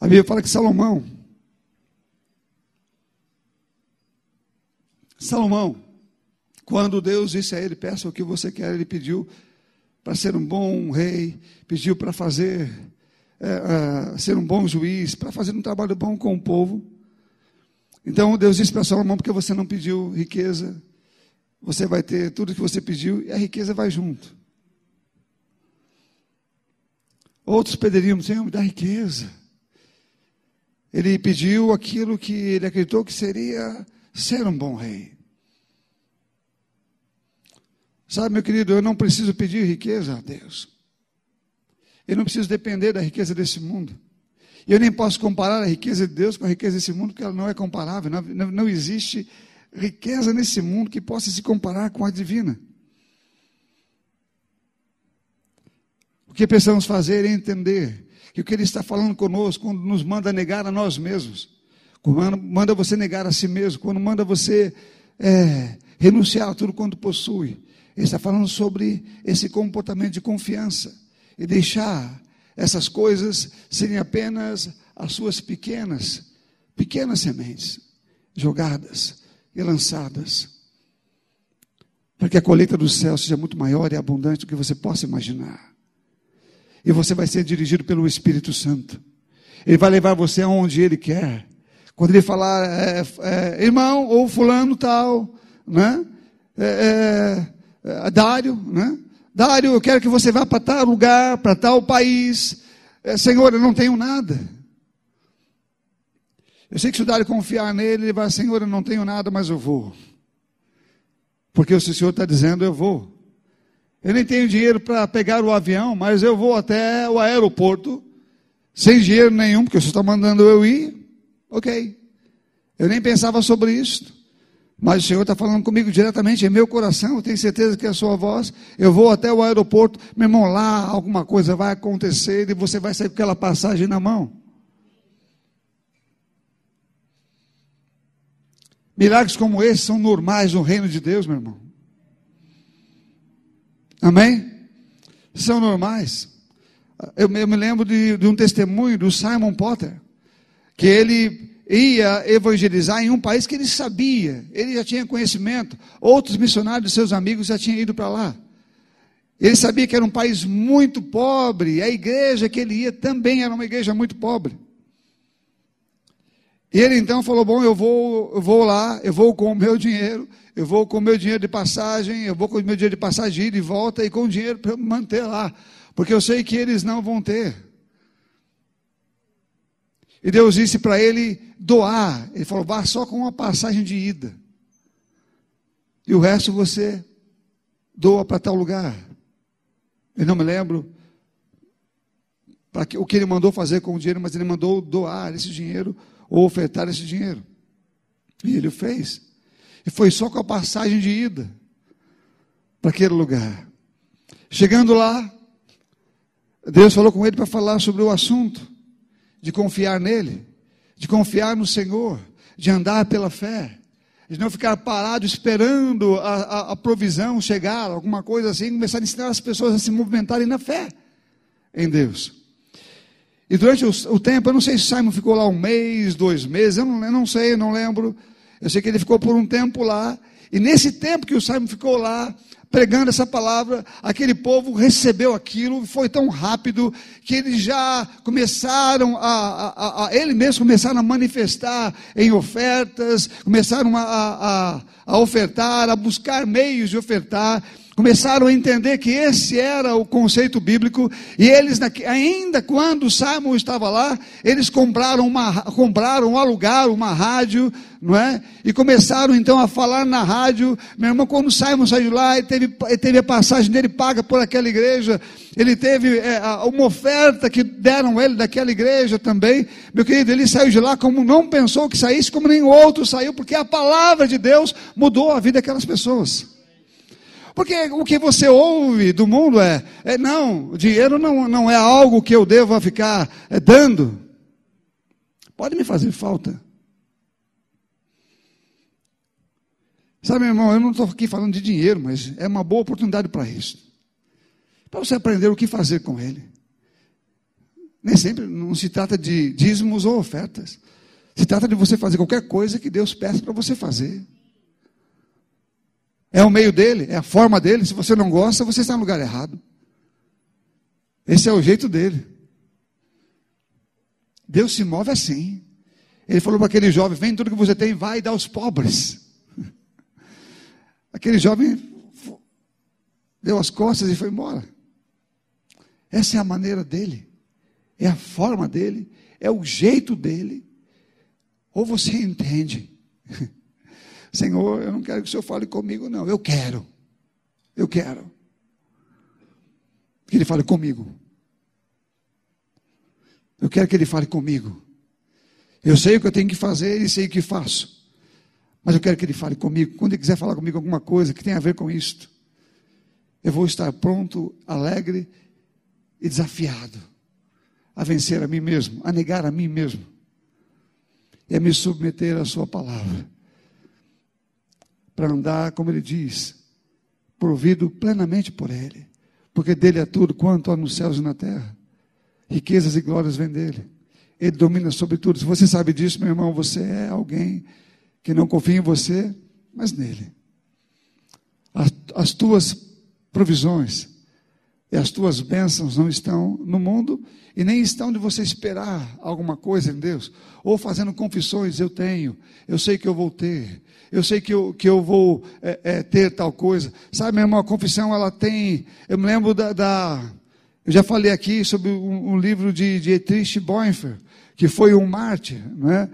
A Bíblia fala que Salomão, Salomão, quando Deus disse a ele: Peça o que você quer, ele pediu para ser um bom rei, pediu para fazer, é, é, ser um bom juiz, para fazer um trabalho bom com o povo. Então Deus disse para Salomão: Porque você não pediu riqueza, você vai ter tudo que você pediu e a riqueza vai junto. Outros pediriam, Senhor, me dá riqueza. Ele pediu aquilo que ele acreditou que seria ser um bom rei. Sabe, meu querido, eu não preciso pedir riqueza a Deus. Eu não preciso depender da riqueza desse mundo. Eu nem posso comparar a riqueza de Deus com a riqueza desse mundo, porque ela não é comparável. Não, não, não existe riqueza nesse mundo que possa se comparar com a divina. O que precisamos fazer é entender que o que Ele está falando conosco, quando nos manda negar a nós mesmos, quando manda você negar a si mesmo, quando manda você é, renunciar a tudo quanto possui, Ele está falando sobre esse comportamento de confiança e deixar essas coisas serem apenas as suas pequenas, pequenas sementes jogadas e lançadas, para que a colheita do céu seja muito maior e abundante do que você possa imaginar. E você vai ser dirigido pelo Espírito Santo. Ele vai levar você aonde Ele quer. Quando Ele falar, é, é, irmão ou fulano tal, né? É, é, é Dário, né? Dário, eu quero que você vá para tal lugar, para tal país. É, Senhor, eu não tenho nada. Eu sei que se o Dário confiar nele, ele vai, Senhor, eu não tenho nada, mas eu vou. Porque o Senhor está dizendo, eu vou. Eu nem tenho dinheiro para pegar o avião, mas eu vou até o aeroporto, sem dinheiro nenhum, porque o Senhor está mandando eu ir. Ok. Eu nem pensava sobre isso. Mas o Senhor está falando comigo diretamente em meu coração, eu tenho certeza que é a sua voz. Eu vou até o aeroporto, meu irmão, lá alguma coisa vai acontecer e você vai sair com aquela passagem na mão. Milagres como esse são normais no reino de Deus, meu irmão. Amém? São normais. Eu, eu me lembro de, de um testemunho do Simon Potter, que ele ia evangelizar em um país que ele sabia, ele já tinha conhecimento, outros missionários, seus amigos já tinham ido para lá. Ele sabia que era um país muito pobre, a igreja que ele ia também era uma igreja muito pobre. E ele então falou: Bom, eu vou, eu vou lá, eu vou com o meu dinheiro, eu vou com o meu dinheiro de passagem, eu vou com o meu dinheiro de passagem de volta e com o dinheiro para manter lá, porque eu sei que eles não vão ter. E Deus disse para ele doar. Ele falou: vá só com uma passagem de ida. E o resto você doa para tal lugar. Eu não me lembro o que ele mandou fazer com o dinheiro, mas ele mandou doar esse dinheiro ou ofertar esse dinheiro. E ele o fez. E foi só com a passagem de ida para aquele lugar. Chegando lá, Deus falou com ele para falar sobre o assunto de confiar nele, de confiar no Senhor, de andar pela fé, de não ficar parado esperando a, a, a provisão chegar, alguma coisa assim, começar a ensinar as pessoas a se movimentarem na fé em Deus. E durante o, o, tempo, eu não sei se Simon ficou lá um mês, dois meses, eu não, eu não sei, eu não lembro. Eu sei que ele ficou por um tempo lá. E nesse tempo que o Simon ficou lá, pregando essa palavra, aquele povo recebeu aquilo, foi tão rápido que eles já começaram a, a, a ele mesmo começaram a manifestar em ofertas, começaram a, a, a ofertar, a buscar meios de ofertar começaram a entender que esse era o conceito bíblico, e eles, ainda quando Simon estava lá, eles compraram, uma, compraram, alugaram uma rádio, não é? E começaram então a falar na rádio. Meu irmão, quando Simon saiu lá, ele teve, ele teve a passagem dele paga por aquela igreja, ele teve é, uma oferta que deram ele daquela igreja também. Meu querido, ele saiu de lá como não pensou que saísse, como nenhum outro saiu, porque a palavra de Deus mudou a vida daquelas pessoas. Porque o que você ouve do mundo é, é não, dinheiro não, não é algo que eu devo ficar é, dando. Pode me fazer falta. Sabe, irmão, eu não estou aqui falando de dinheiro, mas é uma boa oportunidade para isso. Para você aprender o que fazer com ele. Nem sempre não se trata de dízimos ou ofertas. Se trata de você fazer qualquer coisa que Deus peça para você fazer. É o meio dele, é a forma dele. Se você não gosta, você está no lugar errado. Esse é o jeito dele. Deus se move assim. Ele falou para aquele jovem: Vem tudo que você tem, vai e dá aos pobres. Aquele jovem deu as costas e foi embora. Essa é a maneira dele, é a forma dele, é o jeito dele. Ou você entende, (laughs) Senhor, eu não quero que o Senhor fale comigo, não, eu quero, eu quero que Ele fale comigo. Eu quero que Ele fale comigo. Eu sei o que eu tenho que fazer e sei o que faço. Mas eu quero que Ele fale comigo. Quando Ele quiser falar comigo alguma coisa que tenha a ver com isto, eu vou estar pronto, alegre e desafiado a vencer a mim mesmo, a negar a mim mesmo e a me submeter à Sua palavra. Para andar, como Ele diz, provido plenamente por Ele porque dele é tudo quanto há nos céus e na terra. Riquezas e glórias vêm dele. Ele domina sobre tudo. Se você sabe disso, meu irmão, você é alguém que não confia em você, mas nele. As, as tuas provisões e as tuas bênçãos não estão no mundo e nem estão de você esperar alguma coisa em Deus, ou fazendo confissões, eu tenho, eu sei que eu vou ter, eu sei que eu, que eu vou é, é, ter tal coisa. Sabe, irmão, a confissão ela tem. Eu me lembro da. da eu já falei aqui sobre um, um livro de, de Dietrich Bonhoeffer, que foi um mártir, né,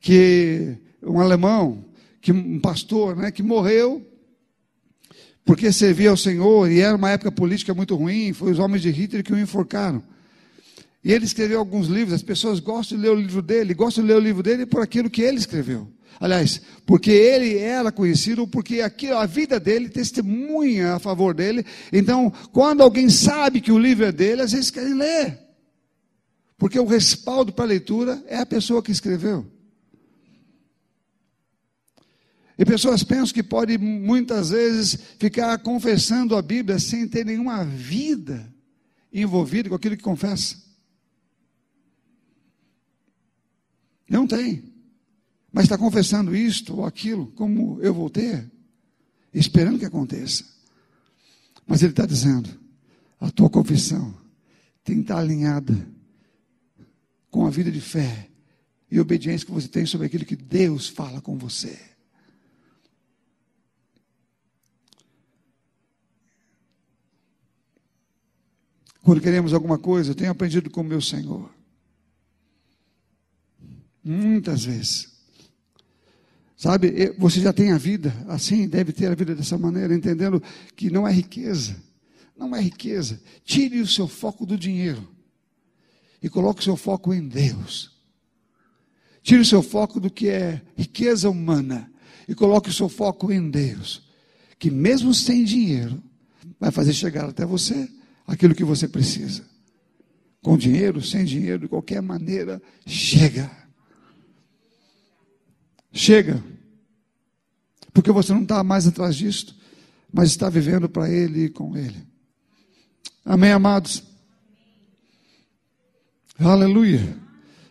que um alemão, que um pastor, né, que morreu porque servia ao Senhor e era uma época política muito ruim. Foi os homens de Hitler que o enforcaram. E ele escreveu alguns livros. As pessoas gostam de ler o livro dele, gostam de ler o livro dele por aquilo que ele escreveu. Aliás, porque ele era conhecido, porque aquilo, a vida dele testemunha a favor dele. Então, quando alguém sabe que o livro é dele, às vezes querem ler. Porque o respaldo para a leitura é a pessoa que escreveu. E pessoas pensam que pode muitas vezes ficar confessando a Bíblia sem ter nenhuma vida envolvida com aquilo que confessa. Não tem mas está confessando isto ou aquilo, como eu vou ter, esperando que aconteça. Mas ele está dizendo: a tua confissão tem que estar alinhada com a vida de fé e obediência que você tem sobre aquilo que Deus fala com você. Quando queremos alguma coisa, eu tenho aprendido com meu Senhor. Muitas vezes. Sabe, você já tem a vida assim, deve ter a vida dessa maneira, entendendo que não é riqueza. Não é riqueza. Tire o seu foco do dinheiro e coloque o seu foco em Deus. Tire o seu foco do que é riqueza humana e coloque o seu foco em Deus, que mesmo sem dinheiro, vai fazer chegar até você aquilo que você precisa. Com dinheiro, sem dinheiro, de qualquer maneira, chega. Chega. Porque você não está mais atrás disto, mas está vivendo para Ele e com Ele. Amém, amados? Aleluia.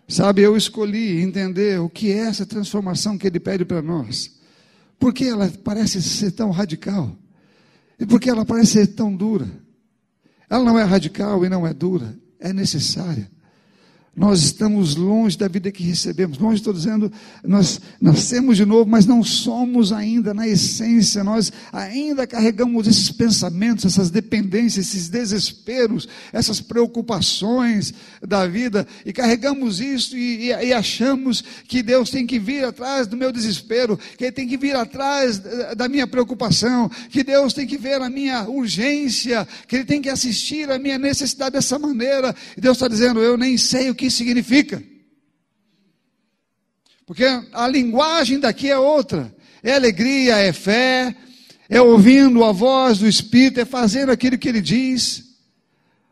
Sabe, eu escolhi entender o que é essa transformação que Ele pede para nós. Porque ela parece ser tão radical. E porque ela parece ser tão dura. Ela não é radical e não é dura, é necessária. Nós estamos longe da vida que recebemos. Longe, estou dizendo, nós nascemos de novo, mas não somos ainda na essência. Nós ainda carregamos esses pensamentos, essas dependências, esses desesperos, essas preocupações da vida. E carregamos isso e, e, e achamos que Deus tem que vir atrás do meu desespero, que Ele tem que vir atrás da minha preocupação, que Deus tem que ver a minha urgência, que Ele tem que assistir a minha necessidade dessa maneira. E Deus está dizendo, eu nem sei o que significa. Porque a linguagem daqui é outra. É alegria, é fé, é ouvindo a voz do Espírito, é fazendo aquilo que ele diz.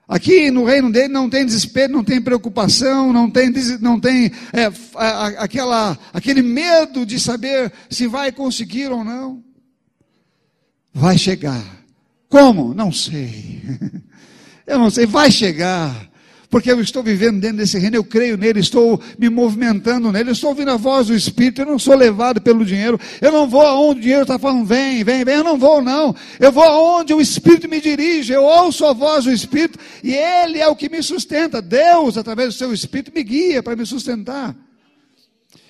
Aqui no reino dele não tem desespero, não tem preocupação, não tem, não tem é, aquela, aquele medo de saber se vai conseguir ou não. Vai chegar. Como? Não sei. (laughs) Eu não sei, vai chegar porque eu estou vivendo dentro desse reino, eu creio nele, estou me movimentando nele, eu estou ouvindo a voz do Espírito, eu não sou levado pelo dinheiro, eu não vou aonde o dinheiro está falando, vem, vem, vem, eu não vou não, eu vou aonde o Espírito me dirige, eu ouço a voz do Espírito, e ele é o que me sustenta, Deus, através do seu Espírito, me guia para me sustentar.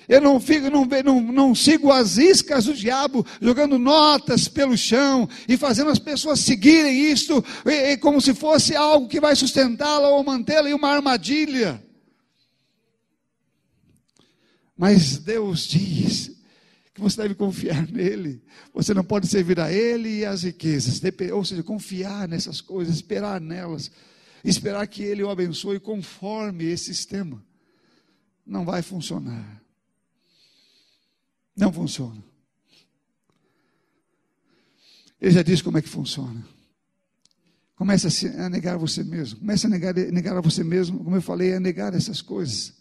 Eu não, fico, não, não, não sigo as iscas do diabo, jogando notas pelo chão e fazendo as pessoas seguirem isto e, e como se fosse algo que vai sustentá-la ou mantê-la em uma armadilha. Mas Deus diz que você deve confiar nele. Você não pode servir a ele e às riquezas, ou seja, confiar nessas coisas, esperar nelas, esperar que ele o abençoe conforme esse sistema. Não vai funcionar. Não funciona. Ele já disse como é que funciona. Comece a, negar você mesmo. Comece a negar, negar a você mesmo, como eu falei, é negar essas coisas.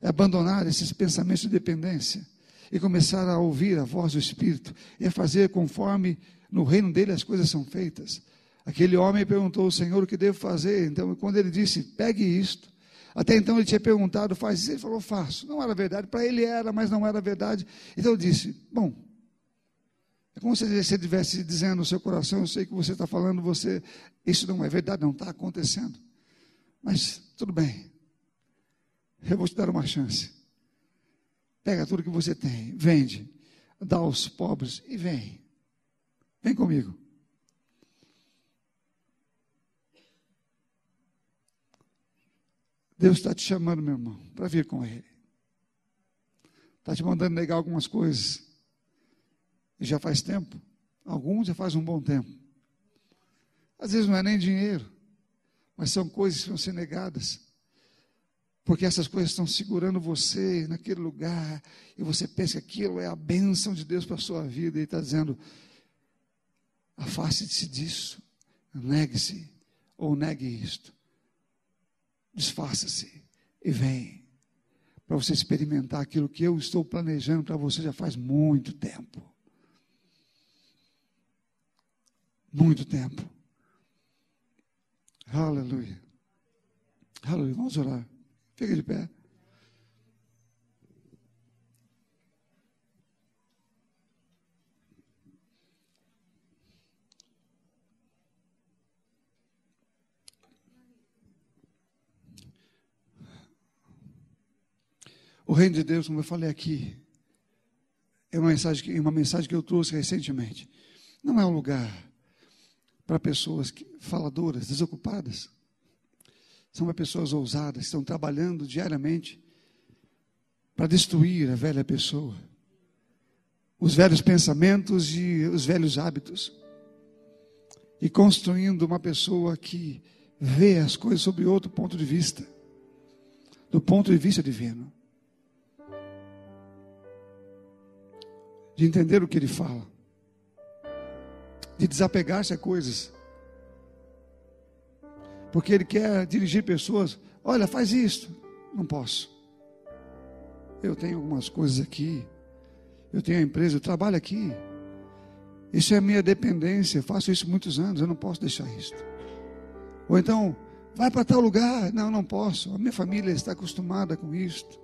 É abandonar esses pensamentos de dependência. E começar a ouvir a voz do Espírito. E a fazer conforme no reino dele as coisas são feitas. Aquele homem perguntou ao Senhor o que devo fazer. Então, quando ele disse, pegue isto até então ele tinha perguntado, faz isso? Ele falou, faço. Não era verdade, para ele era, mas não era verdade. Então eu disse, bom, é como se você estivesse dizendo no seu coração, eu sei que você está falando, você, isso não é verdade, não está acontecendo. Mas tudo bem, eu vou te dar uma chance. Pega tudo que você tem, vende, dá aos pobres e vem. Vem comigo. Deus está te chamando, meu irmão, para vir com Ele. Está te mandando negar algumas coisas. E já faz tempo. Alguns já faz um bom tempo. Às vezes não é nem dinheiro, mas são coisas que vão ser negadas. Porque essas coisas estão segurando você naquele lugar, e você pensa que aquilo é a bênção de Deus para a sua vida, e está dizendo: afaste-se disso, negue-se, ou negue isto disfarça-se e vem para você experimentar aquilo que eu estou planejando para você já faz muito tempo. Muito tempo. Aleluia. Aleluia. Vamos orar. Fica de pé. O reino de Deus, como eu falei aqui, é uma mensagem que, uma mensagem que eu trouxe recentemente. Não é um lugar para pessoas que, faladoras, desocupadas. São para pessoas ousadas, que estão trabalhando diariamente para destruir a velha pessoa, os velhos pensamentos e os velhos hábitos, e construindo uma pessoa que vê as coisas sob outro ponto de vista, do ponto de vista divino. De entender o que ele fala, de desapegar-se a coisas, porque ele quer dirigir pessoas. Olha, faz isso. Não posso. Eu tenho algumas coisas aqui. Eu tenho a empresa, eu trabalho aqui. Isso é minha dependência. Eu faço isso muitos anos. Eu não posso deixar isso. Ou então, vai para tal lugar. Não, não posso. A minha família está acostumada com isto.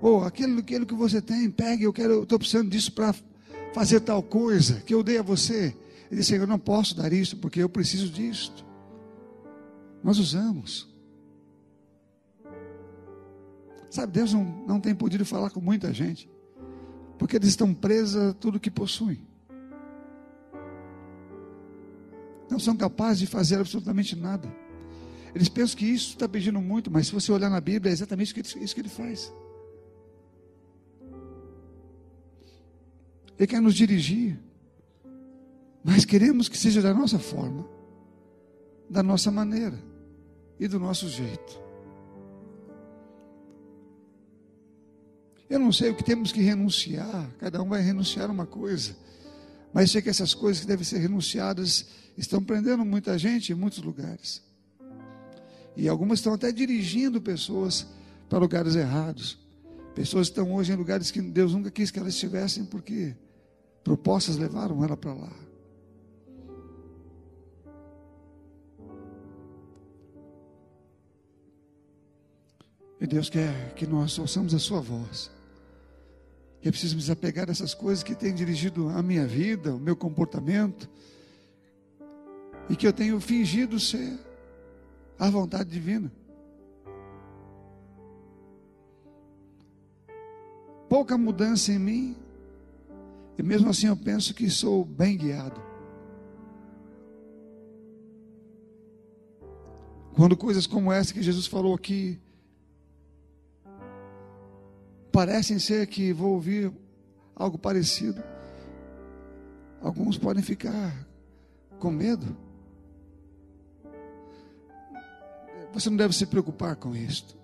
Ou oh, aquilo, aquilo que você tem, pegue, eu quero, estou precisando disso para fazer tal coisa que eu dei a você. Ele disse, eu não posso dar isso porque eu preciso disto. Nós usamos. Sabe, Deus não, não tem podido falar com muita gente, porque eles estão presos a tudo que possuem. Não são capazes de fazer absolutamente nada. Eles pensam que isso está pedindo muito, mas se você olhar na Bíblia, é exatamente isso que ele faz. Ele quer nos dirigir. Mas queremos que seja da nossa forma, da nossa maneira e do nosso jeito. Eu não sei o que temos que renunciar, cada um vai renunciar uma coisa, mas sei que essas coisas que devem ser renunciadas estão prendendo muita gente em muitos lugares. E algumas estão até dirigindo pessoas para lugares errados. Pessoas estão hoje em lugares que Deus nunca quis que elas estivessem, porque Propostas levaram ela para lá. E Deus quer que nós ouçamos a Sua voz. Eu preciso me desapegar dessas coisas que têm dirigido a minha vida, o meu comportamento, e que eu tenho fingido ser a vontade divina. Pouca mudança em mim, e mesmo assim eu penso que sou bem guiado. Quando coisas como essa que Jesus falou aqui parecem ser que vou ouvir algo parecido. Alguns podem ficar com medo. Você não deve se preocupar com isto.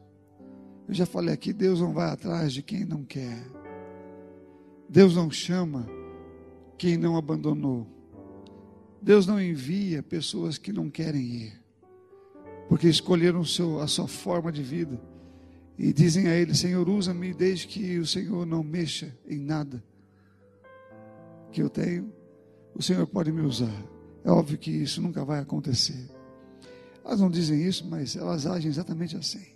Eu já falei aqui, Deus não vai atrás de quem não quer. Deus não chama quem não abandonou. Deus não envia pessoas que não querem ir, porque escolheram seu, a sua forma de vida e dizem a Ele: Senhor, usa-me desde que o Senhor não mexa em nada que eu tenho, o Senhor pode me usar. É óbvio que isso nunca vai acontecer. Elas não dizem isso, mas elas agem exatamente assim.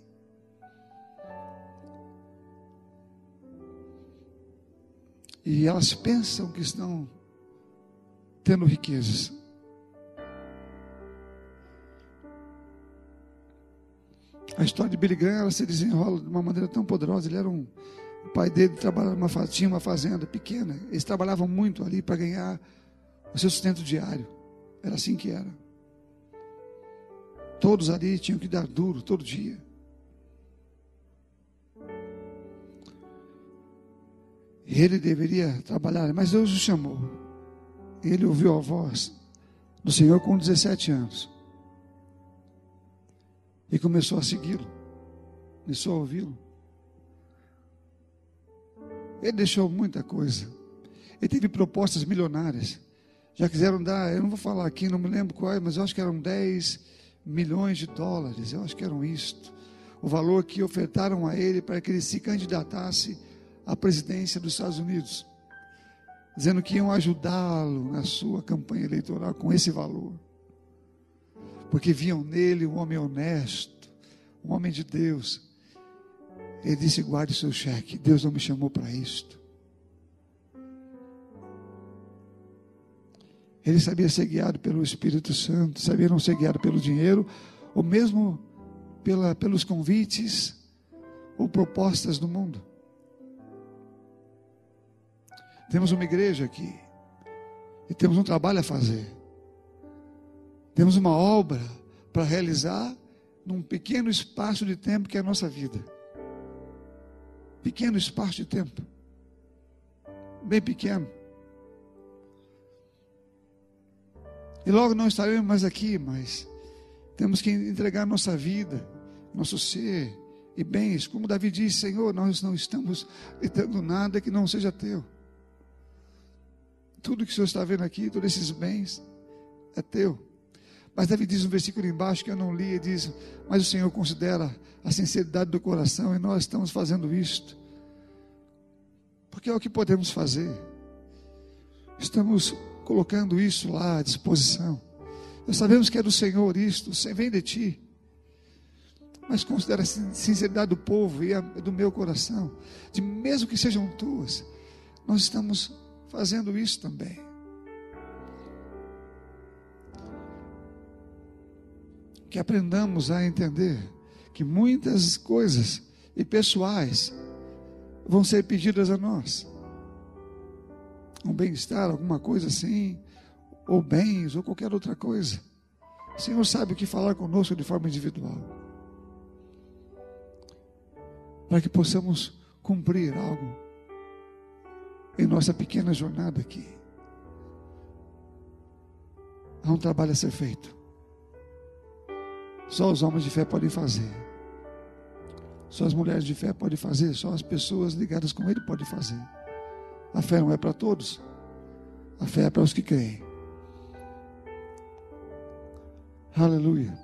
E elas pensam que estão tendo riquezas. A história de Billy Graham ela se desenrola de uma maneira tão poderosa. Ele era um, o pai dele trabalhava uma, tinha uma fazenda pequena. Eles trabalhavam muito ali para ganhar o seu sustento diário. Era assim que era. Todos ali tinham que dar duro todo dia. Ele deveria trabalhar, mas Deus o chamou. Ele ouviu a voz do Senhor com 17 anos e começou a segui-lo, começou a ouvi-lo. Ele deixou muita coisa. Ele teve propostas milionárias. Já quiseram dar, eu não vou falar aqui, não me lembro qual é, mas eu acho que eram 10 milhões de dólares. Eu acho que eram isto. O valor que ofertaram a ele para que ele se candidatasse à presidência dos Estados Unidos. Dizendo que iam ajudá-lo na sua campanha eleitoral com esse valor porque viam nele um homem honesto, um homem de Deus. Ele disse: guarde seu cheque, Deus não me chamou para isto. Ele sabia ser guiado pelo Espírito Santo, sabia não ser guiado pelo dinheiro, ou mesmo pela, pelos convites ou propostas do mundo. Temos uma igreja aqui, e temos um trabalho a fazer. Temos uma obra para realizar num pequeno espaço de tempo que é a nossa vida. Pequeno espaço de tempo. Bem pequeno. E logo não estaremos mais aqui, mas temos que entregar nossa vida, nosso ser e bens. Como Davi disse: Senhor, nós não estamos tendo nada que não seja teu. Tudo que o Senhor está vendo aqui, todos esses bens, é teu. Mas Davi diz um versículo embaixo que eu não li, ele diz: Mas o Senhor considera a sinceridade do coração e nós estamos fazendo isto, porque é o que podemos fazer. Estamos colocando isso lá à disposição. Nós sabemos que é do Senhor isto, vem de ti. Mas considera a sinceridade do povo e do meu coração, de mesmo que sejam tuas, nós estamos fazendo isso também. que aprendamos a entender que muitas coisas e pessoais vão ser pedidas a nós. Um bem-estar, alguma coisa assim, ou bens, ou qualquer outra coisa. O Senhor sabe o que falar conosco de forma individual. Para que possamos cumprir algo em nossa pequena jornada aqui. Há um trabalho a ser feito. Só os homens de fé podem fazer. Só as mulheres de fé podem fazer. Só as pessoas ligadas com Ele podem fazer. A fé não é para todos. A fé é para os que creem. Aleluia.